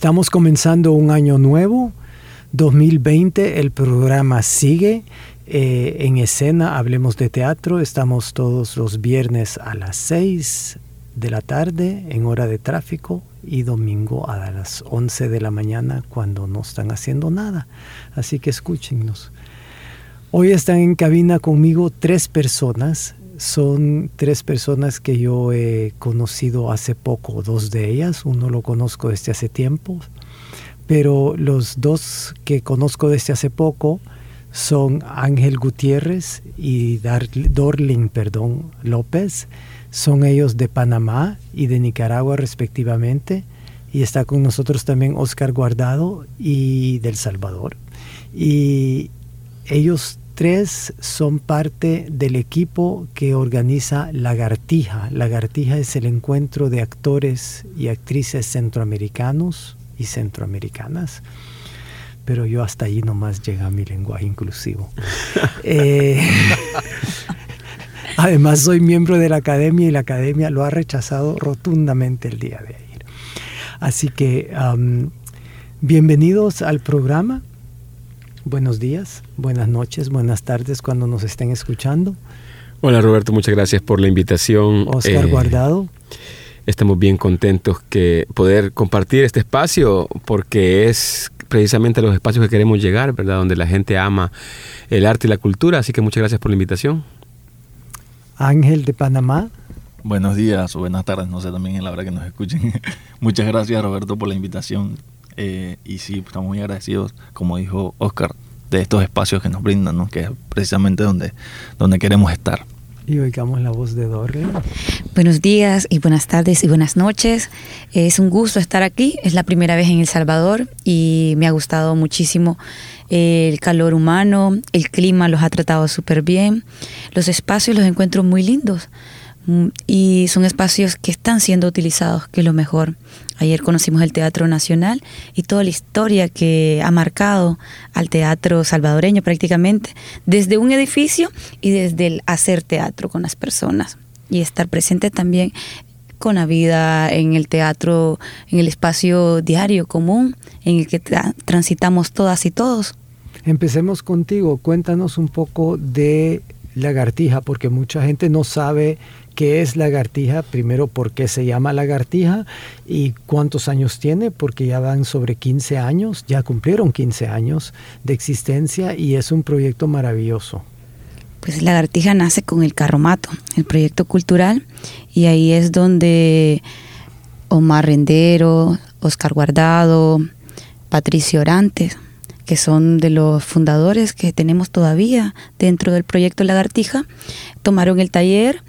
Estamos comenzando un año nuevo, 2020, el programa sigue eh, en escena, hablemos de teatro, estamos todos los viernes a las 6 de la tarde en hora de tráfico y domingo a las 11 de la mañana cuando no están haciendo nada. Así que escúchenos. Hoy están en cabina conmigo tres personas son tres personas que yo he conocido hace poco, dos de ellas, uno lo conozco desde hace tiempo, pero los dos que conozco desde hace poco son Ángel Gutiérrez y Dorling perdón, López, son ellos de Panamá y de Nicaragua respectivamente, y está con nosotros también Oscar Guardado y del Salvador. Y ellos tres son parte del equipo que organiza Lagartija. Lagartija es el encuentro de actores y actrices centroamericanos y centroamericanas. Pero yo hasta ahí nomás llega mi lenguaje inclusivo. Eh, además soy miembro de la academia y la academia lo ha rechazado rotundamente el día de ayer. Así que bienvenidos al programa buenos días, buenas noches, buenas tardes cuando nos estén escuchando. Hola Roberto, muchas gracias por la invitación. Oscar eh, Guardado. Estamos bien contentos que poder compartir este espacio porque es precisamente los espacios que queremos llegar, ¿verdad? Donde la gente ama el arte y la cultura, así que muchas gracias por la invitación. Ángel de Panamá. Buenos días o buenas tardes, no sé también en la hora que nos escuchen. muchas gracias Roberto por la invitación. Eh, y sí, estamos muy agradecidos, como dijo Oscar, de estos espacios que nos brindan, que es precisamente donde, donde queremos estar. Y oigamos la voz de Dorle. Buenos días y buenas tardes y buenas noches. Es un gusto estar aquí. Es la primera vez en El Salvador y me ha gustado muchísimo el calor humano, el clima los ha tratado súper bien. Los espacios los encuentro muy lindos. Mm, y son espacios que están siendo utilizados, que es lo mejor. Ayer conocimos el Teatro Nacional y toda la historia que ha marcado al teatro salvadoreño prácticamente, desde un edificio y desde el hacer teatro con las personas y estar presente también con la vida en el teatro, en el espacio diario común en el que transitamos todas y todos. Empecemos contigo, cuéntanos un poco de lagartija, porque mucha gente no sabe qué es lagartija, primero por qué se llama lagartija y cuántos años tiene, porque ya van sobre 15 años, ya cumplieron 15 años de existencia y es un proyecto maravilloso. Pues lagartija nace con el carromato, el proyecto cultural, y ahí es donde Omar Rendero, Oscar Guardado, Patricio Orantes, que son de los fundadores que tenemos todavía dentro del proyecto Lagartija, tomaron el taller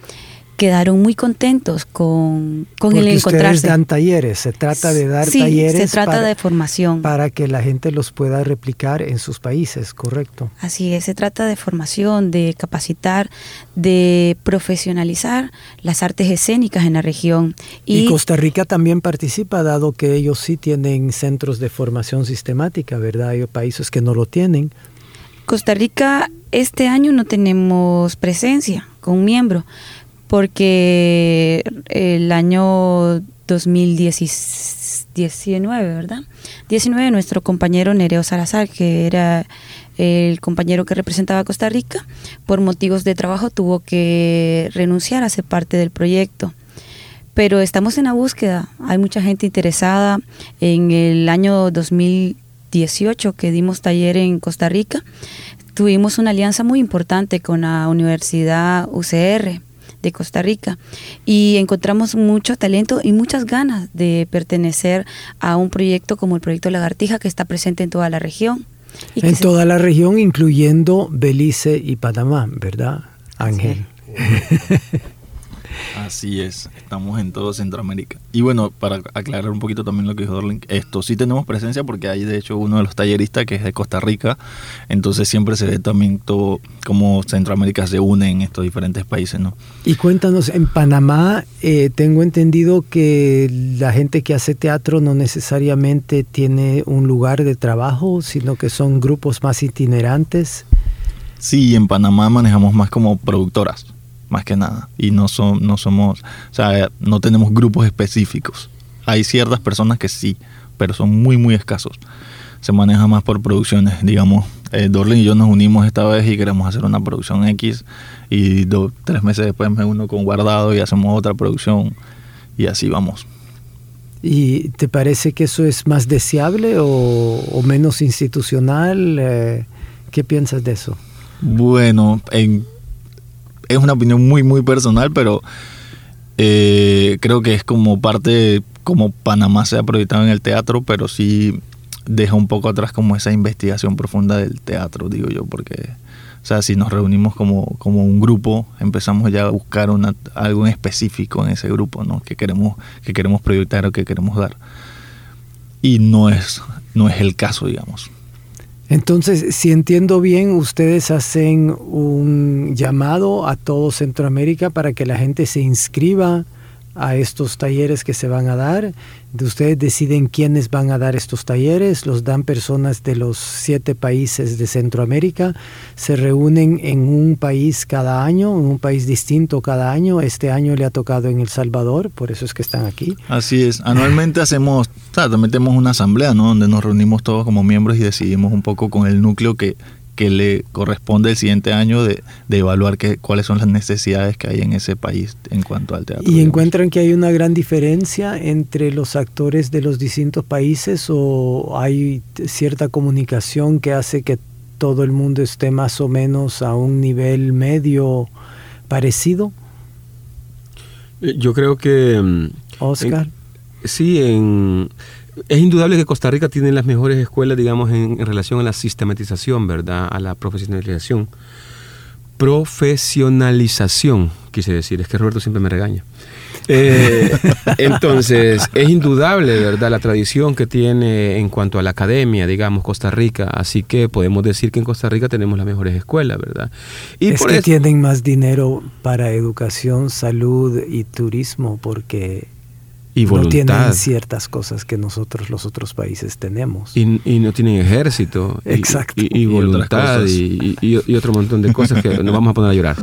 quedaron muy contentos con, con el encontrarse. Ustedes dan talleres, se trata de dar sí, talleres. Se trata de formación. Para que la gente los pueda replicar en sus países, correcto. Así es, se trata de formación, de capacitar, de profesionalizar las artes escénicas en la región. Y, Costa Rica también participa, dado que ellos sí tienen centros de formación sistemática, ¿verdad? Hay países que no lo tienen. Costa Rica este año no tenemos presencia con miembro, porque el año 2019, ¿verdad? 19, nuestro compañero Nereo Salazar, que era el compañero que representaba a Costa Rica, por motivos de trabajo tuvo que renunciar a ser parte del proyecto. Pero estamos en la búsqueda, hay mucha gente interesada. En el año 2018 que dimos taller en Costa Rica, tuvimos una alianza muy importante con la Universidad UCR de Costa Rica y encontramos mucho talento y muchas ganas de pertenecer a un proyecto como el proyecto Lagartija que está presente en toda la región. en toda la región, incluyendo Belice y Panamá, ¿verdad, Ángel? Así es, estamos en todo Centroamérica. Y bueno, para aclarar un poquito también lo que dijo Dorling, esto sí tenemos presencia porque hay de hecho uno de los talleristas que es de Costa Rica, entonces siempre se ve también todo cómo Centroamérica se une en estos diferentes países, ¿no? Y cuéntanos, en Panamá eh, tengo entendido que la gente que hace teatro no necesariamente tiene un lugar de trabajo, sino que son grupos más itinerantes. Sí, en Panamá manejamos más como productoras más que nada. Y no, son, no somos, o sea, no tenemos grupos específicos. Hay ciertas personas que sí, pero son muy, muy escasos. Se maneja más por producciones, digamos. Eh, Dorlin y yo nos unimos esta vez y queremos hacer una producción X y tres meses después me uno con Guardado y hacemos otra producción y así vamos. ¿Y te parece que eso es más deseable o, menos institucional? Eh, ¿Qué piensas de eso? Bueno, en es una opinión muy, muy personal, pero eh, creo que es como parte, como Panamá se ha proyectado en el teatro, pero sí deja un poco atrás como esa investigación profunda del teatro, digo yo, porque, o sea, si nos reunimos como, como un grupo, empezamos ya a buscar una, algo en específico en ese grupo, ¿no? Que queremos, que queremos proyectar o que queremos dar. Y no es, no es el caso, digamos. Entonces, si entiendo bien, ustedes hacen un llamado a todo Centroamérica para que la gente se inscriba a estos talleres que se van a dar. Ustedes deciden quiénes van a dar estos talleres, los dan personas de los siete países de Centroamérica, se reúnen en un país cada año, en un país distinto cada año. Este año le ha tocado en El Salvador, por eso es que están aquí. Así es, anualmente hacemos, o sea, metemos una asamblea, ¿no? Donde nos reunimos todos como miembros y decidimos un poco con el núcleo que que le corresponde el siguiente año de, evaluar que, cuáles son las necesidades que hay en ese país en cuanto al teatro. ¿Y encuentran que hay una gran diferencia entre los actores de los distintos países o hay cierta comunicación que hace que todo el mundo esté más o menos a un nivel medio parecido? Eh, yo creo que... Mm, Oscar. sí, en es indudable que Costa Rica tiene las mejores escuelas, digamos, en, relación a la sistematización, ¿verdad? A la profesionalización. Profesionalización, quise decir, es que Roberto siempre me regaña. Eh, entonces, es indudable, ¿verdad?, la tradición que tiene en cuanto a la academia, digamos, Costa Rica. Así que podemos decir que en Costa Rica tenemos las mejores escuelas, ¿verdad? Y es que tienen más dinero para educación, salud y turismo, porque y voluntad. No tienen ciertas cosas que nosotros los otros países tenemos. Y, no tienen ejército. Exacto. Y, voluntad y, y, otro montón de cosas que nos vamos a poner a llorar.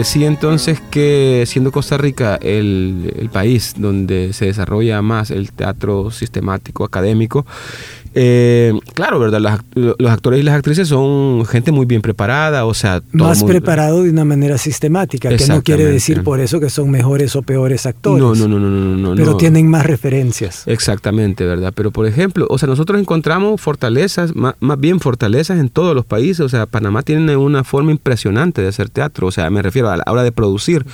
Decía entonces que siendo Costa Rica el, país donde se desarrolla más el teatro sistemático, académico, eh, claro, ¿verdad? los actores y las actrices son gente muy bien preparada, o sea... Más preparado de una manera sistemática, que no quiere decir por eso que son mejores o peores actores. No, no, no, no, no. no pero tienen más referencias. Exactamente, ¿verdad? Pero por ejemplo, o sea, nosotros encontramos fortalezas, más, bien fortalezas en todos los países, o sea, Panamá tiene una forma impresionante de hacer teatro, o sea, me refiero a la hora de producir.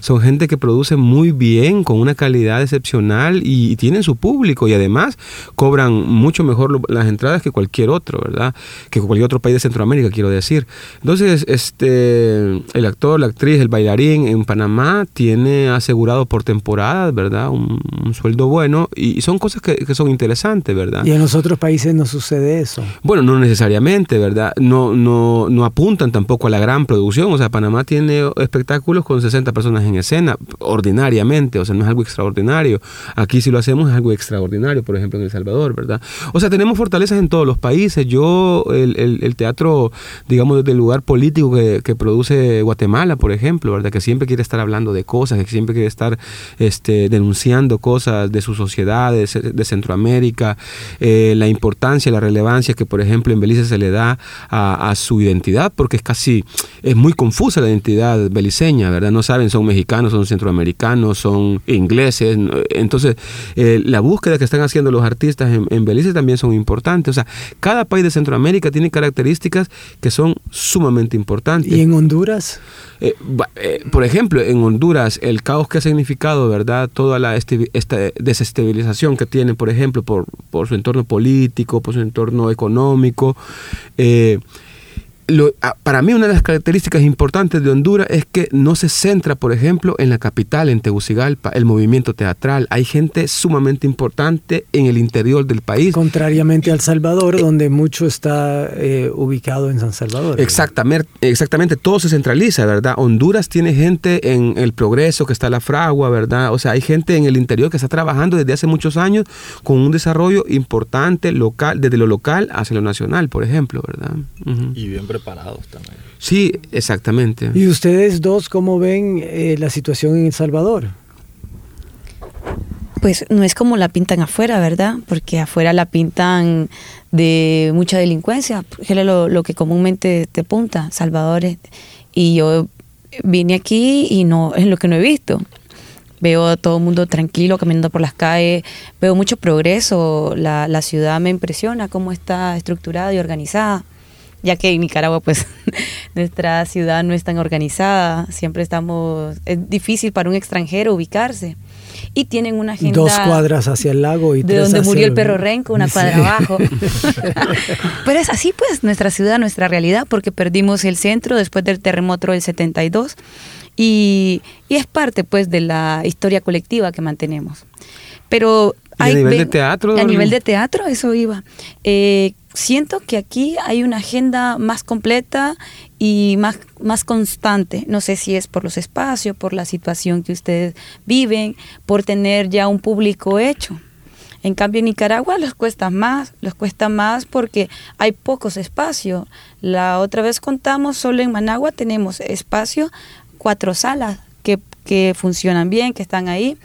Son gente que produce muy bien, con una calidad excepcional y tienen su público y además cobran mucho mejor las entradas que cualquier otro, ¿verdad? Que cualquier otro país de Centroamérica, quiero decir. Entonces, este, el actor, la actriz, el bailarín en Panamá tiene asegurado por temporada, ¿verdad? Un, sueldo bueno y, son cosas que, que, son interesantes, ¿verdad? Y en los otros países no sucede eso. Bueno, no necesariamente, ¿verdad? No, no, no apuntan tampoco a la gran producción. O sea, Panamá tiene espectáculos con 60 personas en escena, ordinariamente, o sea, no es algo extraordinario. Aquí si lo hacemos es algo extraordinario, por ejemplo, en El Salvador, ¿verdad? O sea, tenemos fortalezas en todos los países. Yo, el, teatro, digamos, desde el lugar político que, produce Guatemala, por ejemplo, ¿verdad? Que siempre quiere estar hablando de cosas, que siempre quiere estar este, denunciando cosas de sus sociedades, de Centroamérica, eh, la importancia, la relevancia que, por ejemplo, en Belice se le da a, su identidad, porque es casi, es muy confusa la identidad beliceña, ¿verdad? No saben, son mexicanos, son centroamericanos, son ingleses. Entonces, eh, la búsqueda que están haciendo los artistas en, en Belice también son importantes. O sea, cada país de Centroamérica tiene características que son sumamente importantes. ¿Y en Honduras? Eh, eh, por ejemplo, en Honduras, el caos que ha significado, ¿verdad? Toda la esta desestabilización que tiene, por ejemplo, por, por su entorno político, por su entorno económico. Eh, para mí una de las características importantes de Honduras es que no se centra, por ejemplo, en la capital, en Tegucigalpa, el movimiento teatral. Hay gente sumamente importante en el interior del país. Contrariamente a El Salvador, eh, donde mucho está eh, ubicado en San Salvador. Exactamente, exactamente, todo se centraliza, ¿verdad? Honduras tiene gente en el progreso, que está la fragua, ¿verdad? O sea, hay gente en el interior que está trabajando desde hace muchos años con un desarrollo importante local, desde lo local hacia lo nacional, por ejemplo, ¿verdad? Y bien parados también. Sí, exactamente. ¿Y ustedes dos cómo ven eh, la situación en El Salvador? Pues no es como la pintan afuera, ¿verdad? Porque afuera la pintan de mucha delincuencia, que es lo, que comúnmente te apunta, Salvador. Y yo vine aquí y no es lo que no he visto. Veo a todo el mundo tranquilo caminando por las calles, veo mucho progreso, la, la ciudad me impresiona cómo está estructurada y organizada ya que en Nicaragua pues nuestra ciudad no es tan organizada, siempre estamos, es difícil para un extranjero ubicarse. Y tienen una agenda... Dos cuadras hacia el lago y De donde murió el perro renco, una cuadra abajo. Pero es así pues nuestra ciudad, nuestra realidad, porque perdimos el centro después del terremoto del 72 y, y es parte pues de la historia colectiva que mantenemos. Pero a nivel de teatro? A nivel de teatro, eso iba. Eh, siento que aquí hay una agenda más completa y más, más constante. No sé si es por los espacios, por la situación que ustedes viven, por tener ya un público hecho. En cambio, en Nicaragua les cuesta más, les cuesta más porque hay pocos espacios. La otra vez contamos, solo en Managua tenemos espacio, cuatro salas que, que funcionan bien, que están ahí.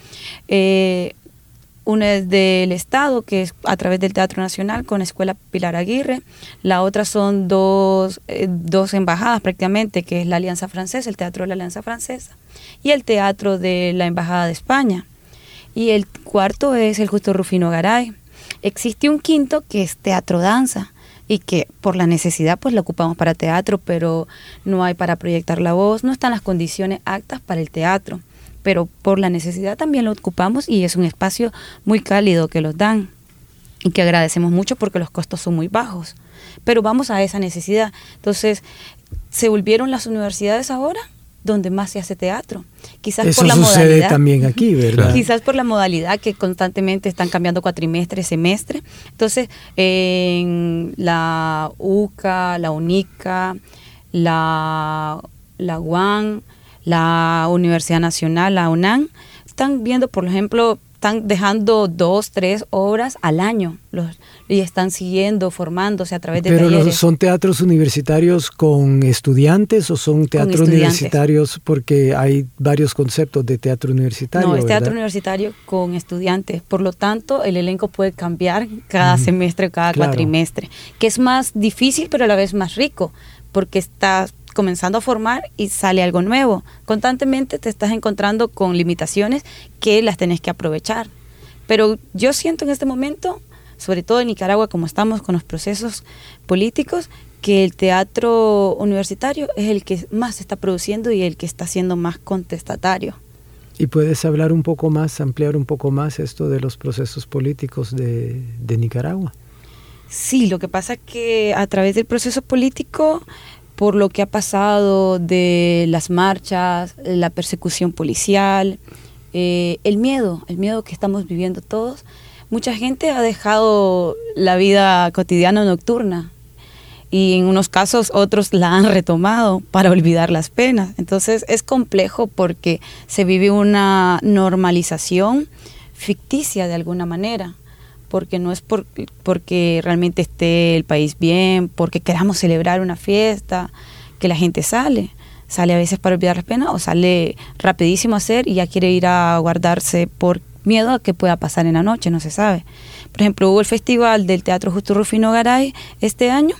Eh, una es del Estado, que es a través del Teatro Nacional con Escuela Pilar Aguirre. La otra son dos, eh, dos embajadas prácticamente, que es la Alianza Francesa, el Teatro de la Alianza Francesa, y el Teatro de la Embajada de España. Y el cuarto es el Justo Rufino Garay. Existe un quinto que es Teatro Danza y que por la necesidad pues lo ocupamos para teatro, pero no hay para proyectar la voz, no están las condiciones aptas para el teatro pero por la necesidad también lo ocupamos y es un espacio muy cálido que los dan y que agradecemos mucho porque los costos son muy bajos. Pero vamos a esa necesidad. Entonces, se volvieron las universidades ahora donde más se hace teatro. Quizás por la sucede también aquí, ¿verdad? Quizás por la modalidad que constantemente están cambiando cuatrimestre, semestre. Entonces, en la UCA, la UNICA, la, la UAN, la Universidad Nacional, la UNAM, están viendo, por ejemplo, están dejando dos, tres obras al año los, y están siguiendo, formándose a través de Pero ¿son teatros universitarios con estudiantes o son teatros universitarios porque hay varios conceptos de teatro universitario? No, es teatro universitario con estudiantes. Por lo tanto, el elenco puede cambiar cada semestre, cada cuatrimestre, que es más difícil pero a la vez más rico porque está comenzando a formar y sale algo nuevo. Constantemente te estás encontrando con limitaciones que las tenés que aprovechar. Pero yo siento en este momento, sobre todo en Nicaragua, como estamos con los procesos políticos, que el teatro universitario es el que más se está produciendo y el que está siendo más contestatario. ¿Y puedes hablar un poco más, ampliar un poco más esto de los procesos políticos de, de Nicaragua? Sí, lo que pasa es que a través del proceso político por lo que ha pasado de las marchas, la persecución policial, eh, el miedo, el miedo que estamos viviendo todos. Mucha gente ha dejado la vida cotidiana nocturna y en unos casos otros la han retomado para olvidar las penas. Entonces es complejo porque se vive una normalización ficticia de alguna manera porque no es por, porque realmente esté el país bien, porque queramos celebrar una fiesta, que la gente sale. Sale a veces para olvidar las penas o sale rapidísimo a hacer y ya quiere ir a guardarse por miedo a que pueda pasar en la noche, no se sabe. Por ejemplo, hubo el festival del Teatro Justo Rufino Garay este año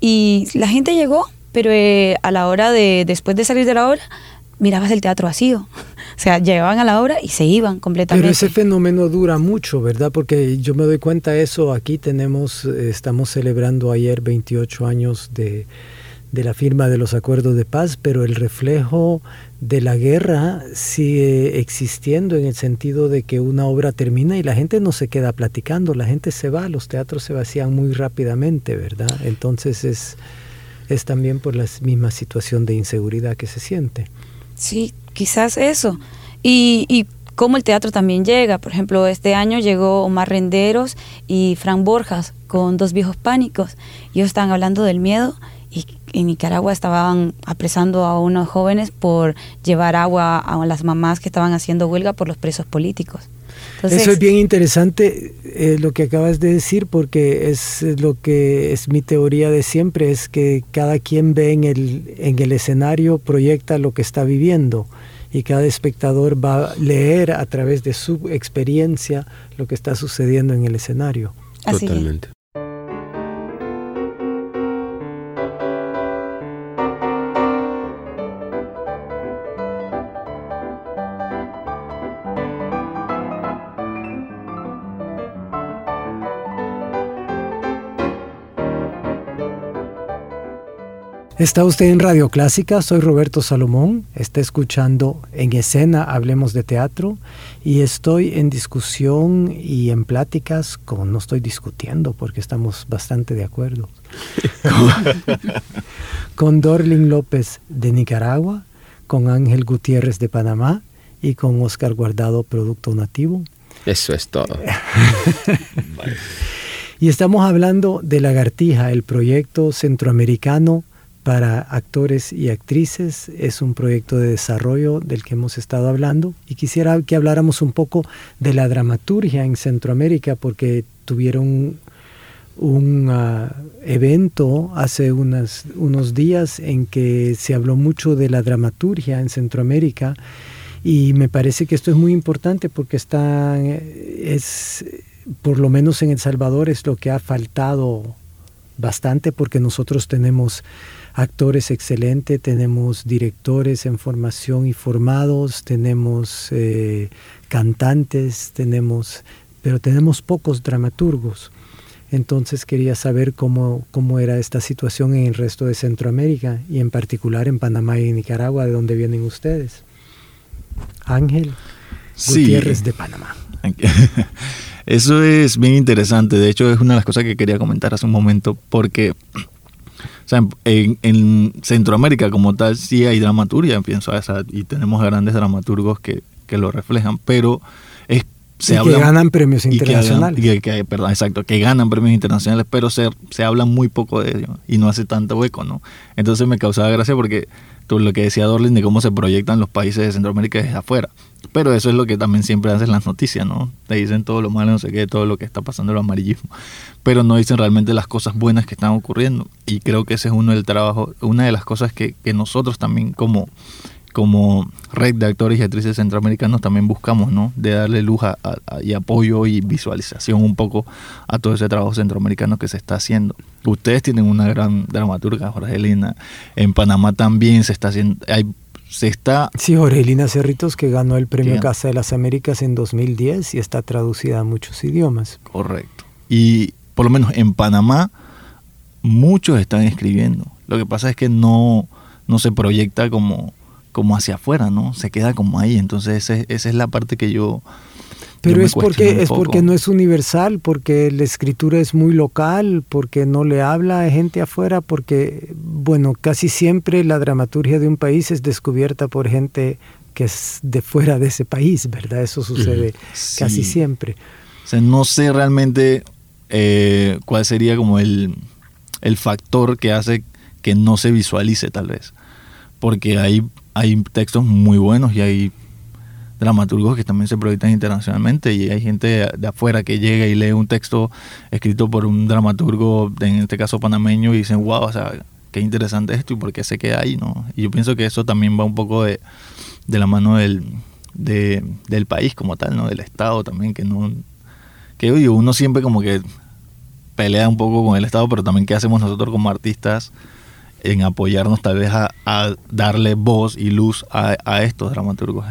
y la gente llegó, pero eh, a la hora de, después de salir de la obra, mirabas el teatro vacío. O sea, llegaban a la obra y se iban completamente. Pero ese fenómeno dura mucho, ¿verdad? Porque yo me doy cuenta de eso. Aquí tenemos, estamos celebrando ayer 28 años de, de la firma de los acuerdos de paz, pero el reflejo de la guerra sigue existiendo en el sentido de que una obra termina y la gente no se queda platicando, la gente se va, los teatros se vacían muy rápidamente, ¿verdad? Entonces es, es también por la misma situación de inseguridad que se siente. Sí, quizás eso. Y, y cómo el teatro también llega. Por ejemplo, este año llegó Omar Renderos y Frank Borjas con dos viejos pánicos. Ellos estaban hablando del miedo y en Nicaragua estaban apresando a unos jóvenes por llevar agua a las mamás que estaban haciendo huelga por los presos políticos. Eso es bien interesante eh, lo que acabas de decir porque es lo que es mi teoría de siempre, es que cada quien ve en el, en el escenario, proyecta lo que está viviendo y cada espectador va a leer a través de su experiencia lo que está sucediendo en el escenario. Totalmente. Está usted en Radio Clásica, soy Roberto Salomón, está escuchando en escena Hablemos de Teatro y estoy en discusión y en pláticas, como no estoy discutiendo porque estamos bastante de acuerdo, con, con Dorling López de Nicaragua, con Ángel Gutiérrez de Panamá y con Oscar Guardado, Producto Nativo. Eso es todo. y estamos hablando de Lagartija, el proyecto centroamericano para actores y actrices. Es un proyecto de desarrollo del que hemos estado hablando y quisiera que habláramos un poco de la dramaturgia en Centroamérica porque tuvieron un uh, evento hace unos días en que se habló mucho de la dramaturgia en Centroamérica y me parece que esto es muy importante porque está, es, por lo menos en El Salvador, es lo que ha faltado bastante porque nosotros tenemos actores excelentes, tenemos directores en formación y formados, tenemos eh, cantantes, tenemos, pero tenemos pocos dramaturgos. Entonces quería saber cómo, cómo era esta situación en el resto de Centroamérica y en particular en Panamá y Nicaragua, de donde vienen ustedes. Ángel Gutiérrez de Panamá. Eso es bien interesante. De hecho, es una de las cosas que quería comentar hace un momento, porque sea, en, Centroamérica como tal sí hay dramaturgia, pienso, y tenemos grandes dramaturgos que, que lo reflejan, pero es se y que ganan premios internacionales. Que, perdón, exacto, que ganan premios internacionales, pero se, se habla muy poco de ello y no hace tanto hueco, ¿no? Entonces me causaba gracia porque lo que decía Dorlin de cómo se proyectan los países de Centroamérica desde afuera. Pero eso es lo que también siempre hacen las noticias, ¿no? Te dicen todo lo malo, no sé qué, todo lo que está pasando el amarillismo. Pero no dicen realmente las cosas buenas que están ocurriendo. Y creo que ese es uno del trabajo, una de las cosas que, que nosotros también como como red de actores y actrices centroamericanos también buscamos, ¿no? De darle luz y apoyo y visualización un poco a todo ese trabajo centroamericano que se está haciendo. Ustedes tienen una gran dramaturga, Jorgelina. En Panamá también se está haciendo, hay, se está... Sí, Jorgelina Cerritos que ganó el Premio Casa de las Américas en 2010 y está traducida a muchos idiomas. Correcto. Y por lo menos en Panamá muchos están escribiendo. Lo que pasa es que no, no se proyecta como como hacia afuera, ¿no? Se queda como ahí. Entonces esa es la parte que yo... Pero es porque es porque no es universal, porque la escritura es muy local, porque no le habla a gente afuera, porque bueno, casi siempre la dramaturgia de un país es descubierta por gente que es de fuera de ese país, ¿verdad? Eso sucede casi siempre. O sea, no sé realmente eh, cuál sería como el, el factor que hace que no se visualice tal vez. Porque hay hay textos muy buenos y hay dramaturgos que también se proyectan internacionalmente y hay gente de afuera que llega y lee un texto escrito por un dramaturgo, en este caso panameño, y dicen, wow, o sea, qué interesante esto y por qué se queda ahí, ¿no? Y yo pienso que eso también va un poco de, de la mano del, del país como tal, ¿no? Del Estado también, que no... Que uno siempre como que pelea un poco con el Estado, pero también qué hacemos nosotros como artistas en apoyarnos tal vez a, darle voz y luz a, estos dramaturgos.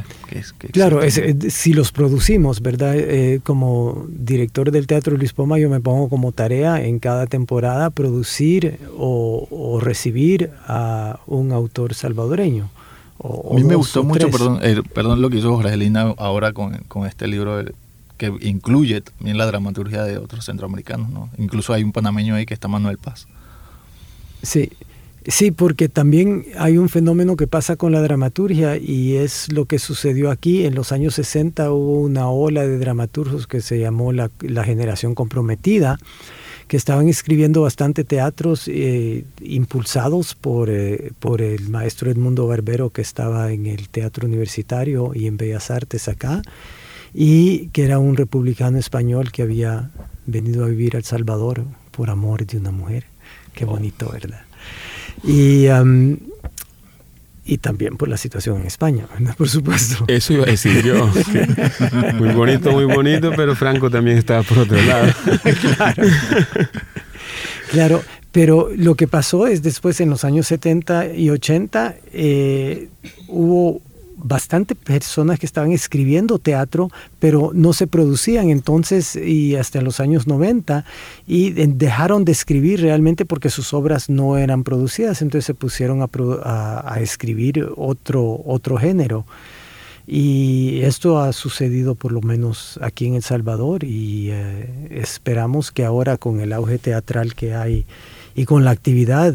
claro, si los producimos, ¿verdad? Eh, como director del Teatro Luis Poma, yo me pongo como tarea en cada temporada producir o, recibir a un autor salvadoreño. a mí me gustó mucho, perdón, eh, perdón lo que hizo Jorgelina ahora con, con este libro que incluye también la dramaturgia de otros centroamericanos, ¿no? Incluso hay un panameño ahí que está Manuel Paz. Sí, Sí, porque también hay un fenómeno que pasa con la dramaturgia y es lo que sucedió aquí. En los años 60 hubo una ola de dramaturgos que se llamó la, generación comprometida, que estaban escribiendo bastante teatros eh, impulsados por, eh, por el maestro Edmundo Barbero que estaba en el Teatro Universitario y en Bellas Artes acá, y que era un republicano español que había venido a vivir a El Salvador por amor de una mujer. Qué bonito, ¿verdad? Y, y también por la situación en España, por supuesto. Eso iba a decir yo. muy bonito, muy bonito, pero Franco también estaba por otro lado. claro. claro, pero lo que pasó es después en los años 70 y 80 eh, hubo bastante personas que estaban escribiendo teatro, pero no se producían entonces y hasta los años 90 y dejaron de escribir realmente porque sus obras no eran producidas, entonces se pusieron a, escribir otro, otro género. Y esto ha sucedido por lo menos aquí en El Salvador y eh, esperamos que ahora con el auge teatral que hay y con la actividad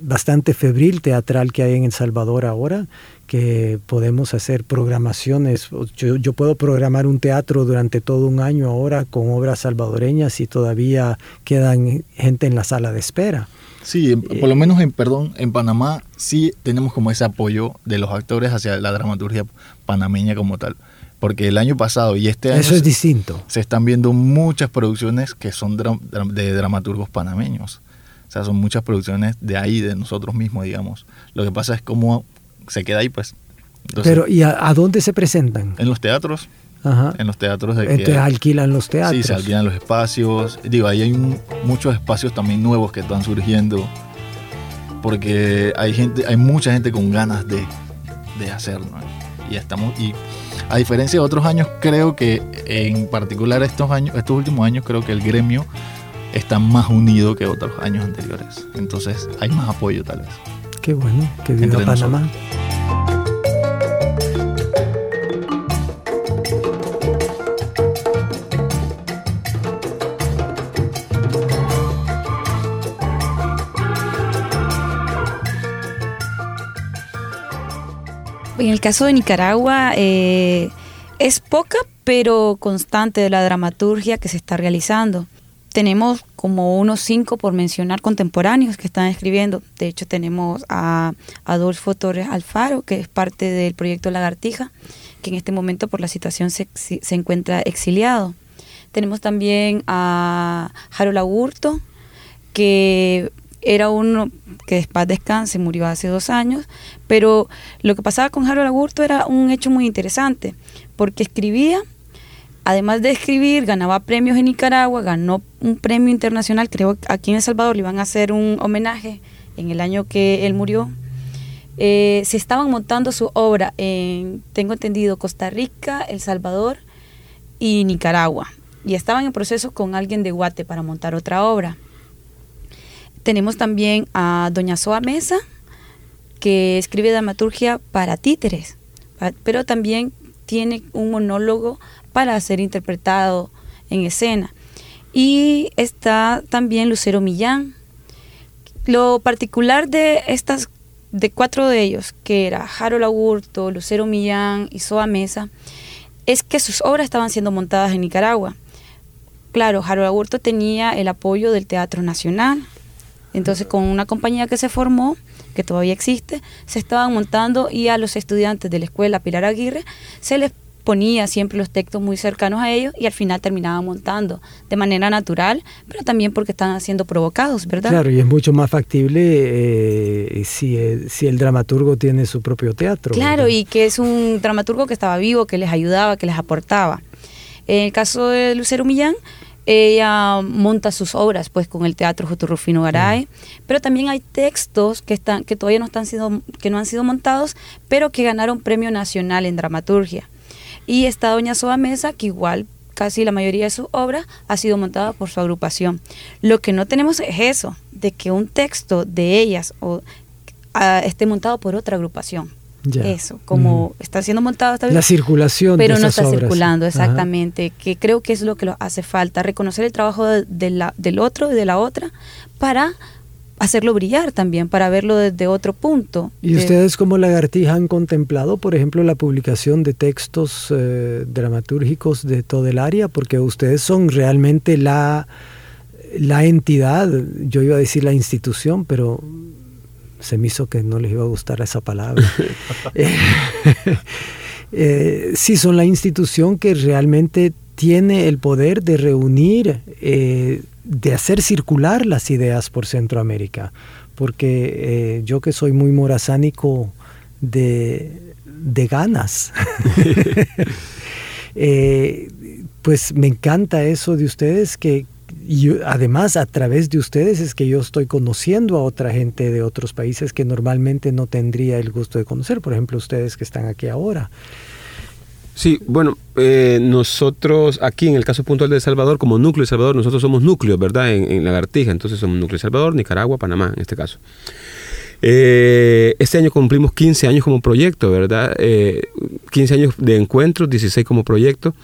bastante febril teatral que hay en El Salvador ahora, que podemos hacer programaciones. Yo, puedo programar un teatro durante todo un año ahora con obras salvadoreñas y todavía quedan gente en la sala de espera. Sí, por lo menos en, perdón, en Panamá sí tenemos como ese apoyo de los actores hacia la dramaturgia panameña como tal. Porque el año pasado y este año... Eso es distinto. Se están viendo muchas producciones que son de dramaturgos panameños. O sea, son muchas producciones de ahí, de nosotros mismos, digamos. Lo que pasa es como se queda ahí, pues. Pero, ¿y a, dónde se presentan? En los teatros. En los teatros de Entonces alquilan los teatros. Sí, se alquilan los espacios. Digo, ahí hay muchos espacios también nuevos que están surgiendo. Porque hay gente, hay mucha gente con ganas de, de hacerlo. Y estamos, y a diferencia de otros años, creo que en particular estos años, estos últimos años, creo que el gremio está más unido que otros años anteriores. Entonces hay más apoyo tal vez. Qué bueno, que viva Panamá. En el caso de Nicaragua eh, es poca pero constante de la dramaturgia que se está realizando tenemos como unos cinco, por mencionar, contemporáneos que están escribiendo. De hecho, tenemos a Adolfo Torres Alfaro, que es parte del proyecto Lagartija, que en este momento por la situación se, encuentra exiliado. Tenemos también a Harold Agurto, que era uno que después descanse, murió hace dos años, pero lo que pasaba con Harold Agurto era un hecho muy interesante, porque escribía además de escribir, ganaba premios en Nicaragua, ganó un premio internacional, creo que aquí en El Salvador le iban a hacer un homenaje en el año que él murió. Eh, se estaban montando su obra en, tengo entendido, Costa Rica, El Salvador y Nicaragua. Y estaban en proceso con alguien de Guate para montar otra obra. Tenemos también a Doña Soa Mesa, que escribe dramaturgia para títeres, pero también tiene un monólogo para ser interpretado en escena. Y está también Lucero Millán. Lo particular de estas, de cuatro de ellos, que era Harold Agurto, Lucero Millán y Soa Mesa, es que sus obras estaban siendo montadas en Nicaragua. Claro, Harold Agurto tenía el apoyo del Teatro Nacional. Entonces, con una compañía que se formó, que todavía existe, se estaban montando y a los estudiantes de la escuela Pilar Aguirre se les ponía siempre los textos muy cercanos a ellos y al final terminaba montando de manera natural, pero también porque están siendo provocados, ¿verdad? Claro, y es mucho más factible eh, si, el, dramaturgo tiene su propio teatro. Claro, y que es un dramaturgo que estaba vivo, que les ayudaba, que les aportaba. En el caso de Lucero Millán, ella monta sus obras pues con el teatro J. Rufino Garay, pero también hay textos que están que todavía no están sido, que no han sido montados, pero que ganaron premio nacional en dramaturgia. Y está Doña Soba Mesa, que igual casi la mayoría de sus obras ha sido montada por su agrupación. Lo que no tenemos es eso, de que un texto de ellas o, ah, esté montado por otra agrupación. Eso, como está siendo montado, está la circulación, pero no está circulando exactamente. Que creo que es lo que hace falta, reconocer el trabajo de, la, del otro y de la otra para hacerlo brillar también, para verlo desde otro punto. ¿Y ustedes como lagartija han contemplado, por ejemplo, la publicación de textos eh, dramatúrgicos de todo el área? Porque ustedes son realmente la, la entidad, yo iba a decir la institución, pero se me hizo que no les iba a gustar esa palabra. Eh, eh, sí, son la institución que realmente tiene el poder de reunir, eh, de hacer circular las ideas por Centroamérica. Porque yo que soy muy morazánico de, de ganas, pues me encanta eso de ustedes que, y además a través de ustedes es que yo estoy conociendo a otra gente de otros países que normalmente no tendría el gusto de conocer, por ejemplo ustedes que están aquí ahora. Sí, bueno, eh, nosotros aquí en el caso puntual de El Salvador, como núcleo de Salvador, nosotros somos núcleos, ¿verdad? En, Lagartija, entonces somos núcleo de Salvador, Nicaragua, Panamá, en este caso. Eh, este año cumplimos 15 años como proyecto, ¿verdad? 15 eh, años de encuentros, 16 como proyecto.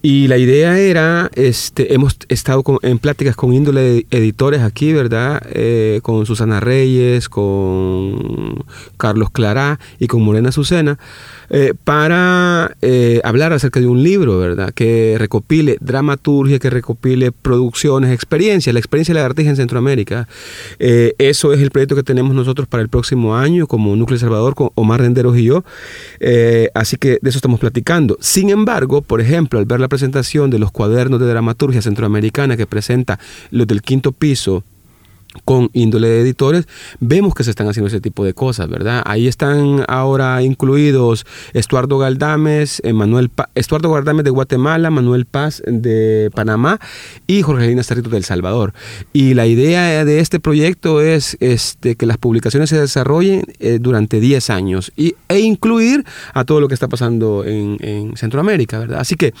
Y la idea era, este, hemos estado en pláticas con índole editores aquí, ¿verdad? Eh, con Susana Reyes, con Carlos Clará y con Morena Azucena, eh, para eh, hablar acerca de un libro, ¿verdad? Que recopile dramaturgia, que recopile producciones, experiencias, la experiencia de la artista en Centroamérica. eso es el proyecto que tenemos nosotros para el próximo año como Núcleo Salvador, con Omar Renderos y yo. así que de eso estamos platicando. Sin embargo, por ejemplo, al ver la presentación de los cuadernos de dramaturgia centroamericana que presenta los del quinto piso con índole de editores, vemos que se están haciendo ese tipo de cosas, ¿verdad? Ahí están ahora incluidos Estuardo Galdames, Manuel Estuardo Galdames de Guatemala, Manuel Paz de Panamá y Jorgelina Cerrito del Salvador. Y la idea de este proyecto es este, que las publicaciones se desarrollen eh, durante 10 años y, e incluir a todo lo que está pasando en, en Centroamérica, ¿verdad? Así que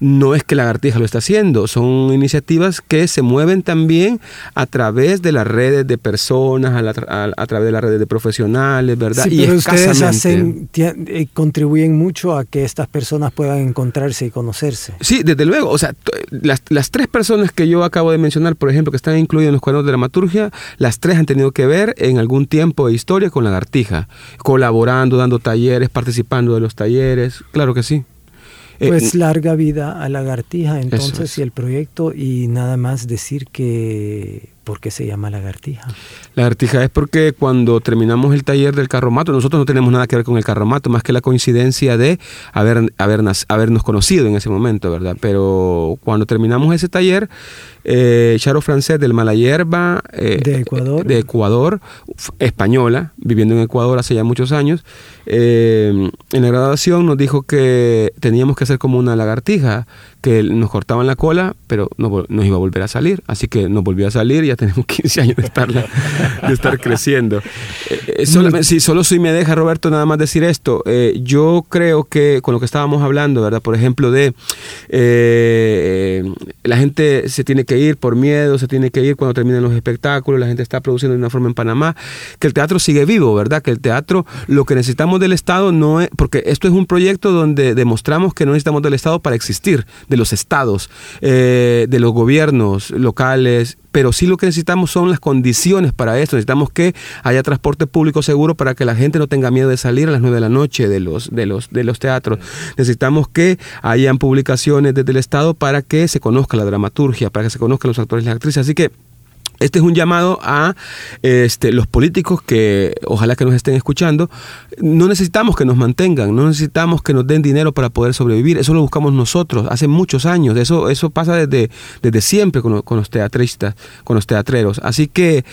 no es que la Lagartija lo está haciendo, son iniciativas que se mueven también a través de las redes de personas, a, través de las redes de profesionales, ¿verdad? y pero ustedes hacen, eh, contribuyen mucho a que estas personas puedan encontrarse y conocerse. Sí, desde luego. O sea, las, las, tres personas que yo acabo de mencionar, por ejemplo, que están incluidas en los cuadernos de dramaturgia, las tres han tenido que ver en algún tiempo de historia con la Lagartija, colaborando, dando talleres, participando de los talleres. Claro que sí. Pues eh, larga vida a Lagartija, entonces, y el proyecto, y nada más decir que ¿Por qué se llama lagartija? Lagartija es porque cuando terminamos el taller del carromato, nosotros no tenemos nada que ver con el carromato, más que la coincidencia de haber, habernos, habernos conocido en ese momento, ¿verdad? Pero cuando terminamos ese taller, eh, Charo Francés del Malayerba, eh, de Ecuador, de Ecuador, española, viviendo en Ecuador hace ya muchos años, eh, en la graduación nos dijo que teníamos que hacer como una lagartija, que nos cortaban la cola, pero no, nos iba a volver a salir, así que nos volvió a salir y tenemos 15 años de estar, de estar creciendo. Eh, eh, si solo si me deja Roberto nada más decir esto, eh, yo creo que con lo que estábamos hablando, ¿verdad? Por ejemplo, de la gente se tiene que ir por miedo, se tiene que ir cuando terminan los espectáculos, la gente está produciendo de una forma en Panamá, que el teatro sigue vivo, ¿verdad? Que el teatro, lo que necesitamos del Estado no es, porque esto es un proyecto donde demostramos que no necesitamos del Estado para existir, de los estados, de los gobiernos locales, pero sí lo que necesitamos son las condiciones para esto. Necesitamos que haya transporte público seguro para que la gente no tenga miedo de salir a las 9 de la noche de los, de los, de los teatros. Necesitamos que hayan publicaciones desde el Estado para que se conozca la dramaturgia, para que se conozcan los actores y las actrices. Así que Este es un llamado a este, los políticos que ojalá que nos estén escuchando. No necesitamos que nos mantengan, no necesitamos que nos den dinero para poder sobrevivir. Eso lo buscamos nosotros hace muchos años. Eso, eso pasa desde, desde siempre con, los teatristas, con los teatreros. Así que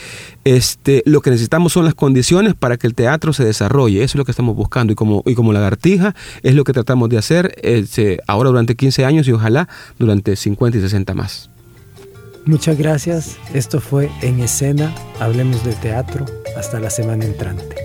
este, lo que necesitamos son las condiciones para que el teatro se desarrolle. Eso es lo que estamos buscando. Y como, y como lagartija es lo que tratamos de hacer este, ahora durante 15 años y ojalá durante 50 y 60 más. Muchas gracias. Esto fue En Escena. Hablemos de teatro. Hasta la semana entrante.